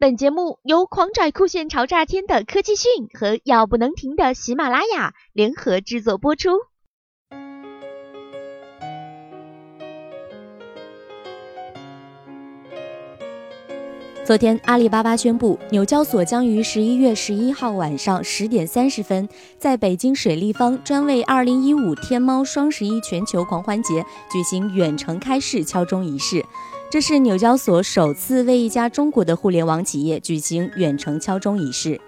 本节目由狂拽酷炫潮炸天的科技讯和要不能停的喜马拉雅联合制作播出。昨天，阿里巴巴宣布，纽交所将于十一月十一号晚上十点三十分，在北京水立方专为二零一五天猫双十一全球狂欢节举行远程开市敲钟仪式。这是纽交所首次为一家中国的互联网企业举行远程敲钟仪式。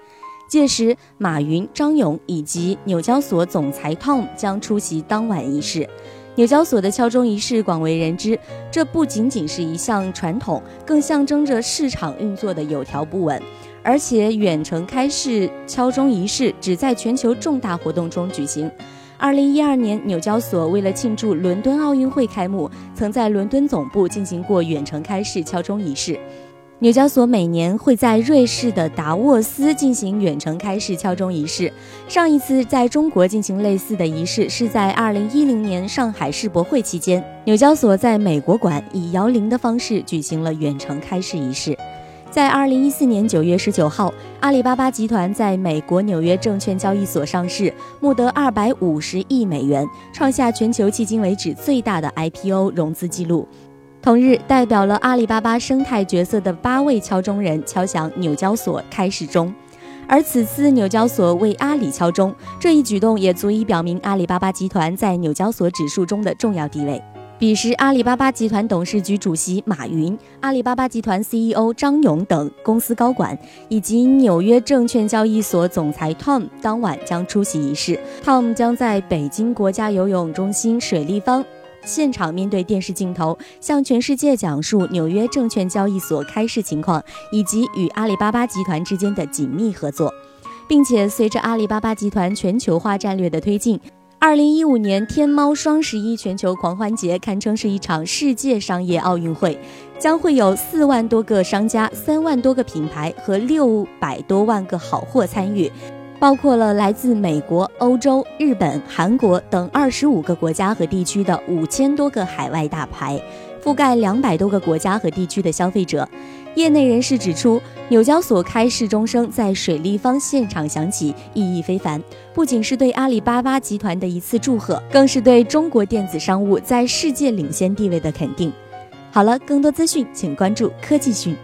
届时，马云、张勇以及纽交所总裁 Tom 将出席当晚仪式。纽交所的敲钟仪式广为人知，这不仅仅是一项传统，更象征着市场运作的有条不紊。而且，远程开市敲钟仪式只在全球重大活动中举行。二零一二年，纽交所为了庆祝伦敦奥运会开幕，曾在伦敦总部进行过远程开市敲钟仪式。纽交所每年会在瑞士的达沃斯进行远程开市敲钟仪式。上一次在中国进行类似的仪式是在二零一零年上海世博会期间，纽交所在美国馆以摇铃的方式举行了远程开市仪式。在二零一四年九月十九号，阿里巴巴集团在美国纽约证券交易所上市，募得二百五十亿美元，创下全球迄今为止最大的 IPO 融资记录。同日，代表了阿里巴巴生态角色的八位敲钟人敲响纽交所开市钟，而此次纽交所为阿里敲钟，这一举动也足以表明阿里巴巴集团在纽交所指数中的重要地位。彼时，阿里巴巴集团董事局主席马云、阿里巴巴集团 CEO 张勇等公司高管，以及纽约证券交易所总裁 Tom 当晚将出席仪式。Tom 将在北京国家游泳中心水立方。现场面对电视镜头，向全世界讲述纽约证券交易所开市情况，以及与阿里巴巴集团之间的紧密合作，并且随着阿里巴巴集团全球化战略的推进，二零一五年天猫双十一全球狂欢节堪称是一场世界商业奥运会，将会有四万多个商家、三万多个品牌和六百多万个好货参与。包括了来自美国、欧洲、日本、韩国等二十五个国家和地区的五千多个海外大牌，覆盖两百多个国家和地区的消费者。业内人士指出，纽交所开市钟声在水立方现场响起，意义非凡。不仅是对阿里巴巴集团的一次祝贺，更是对中国电子商务在世界领先地位的肯定。好了，更多资讯请关注科技讯。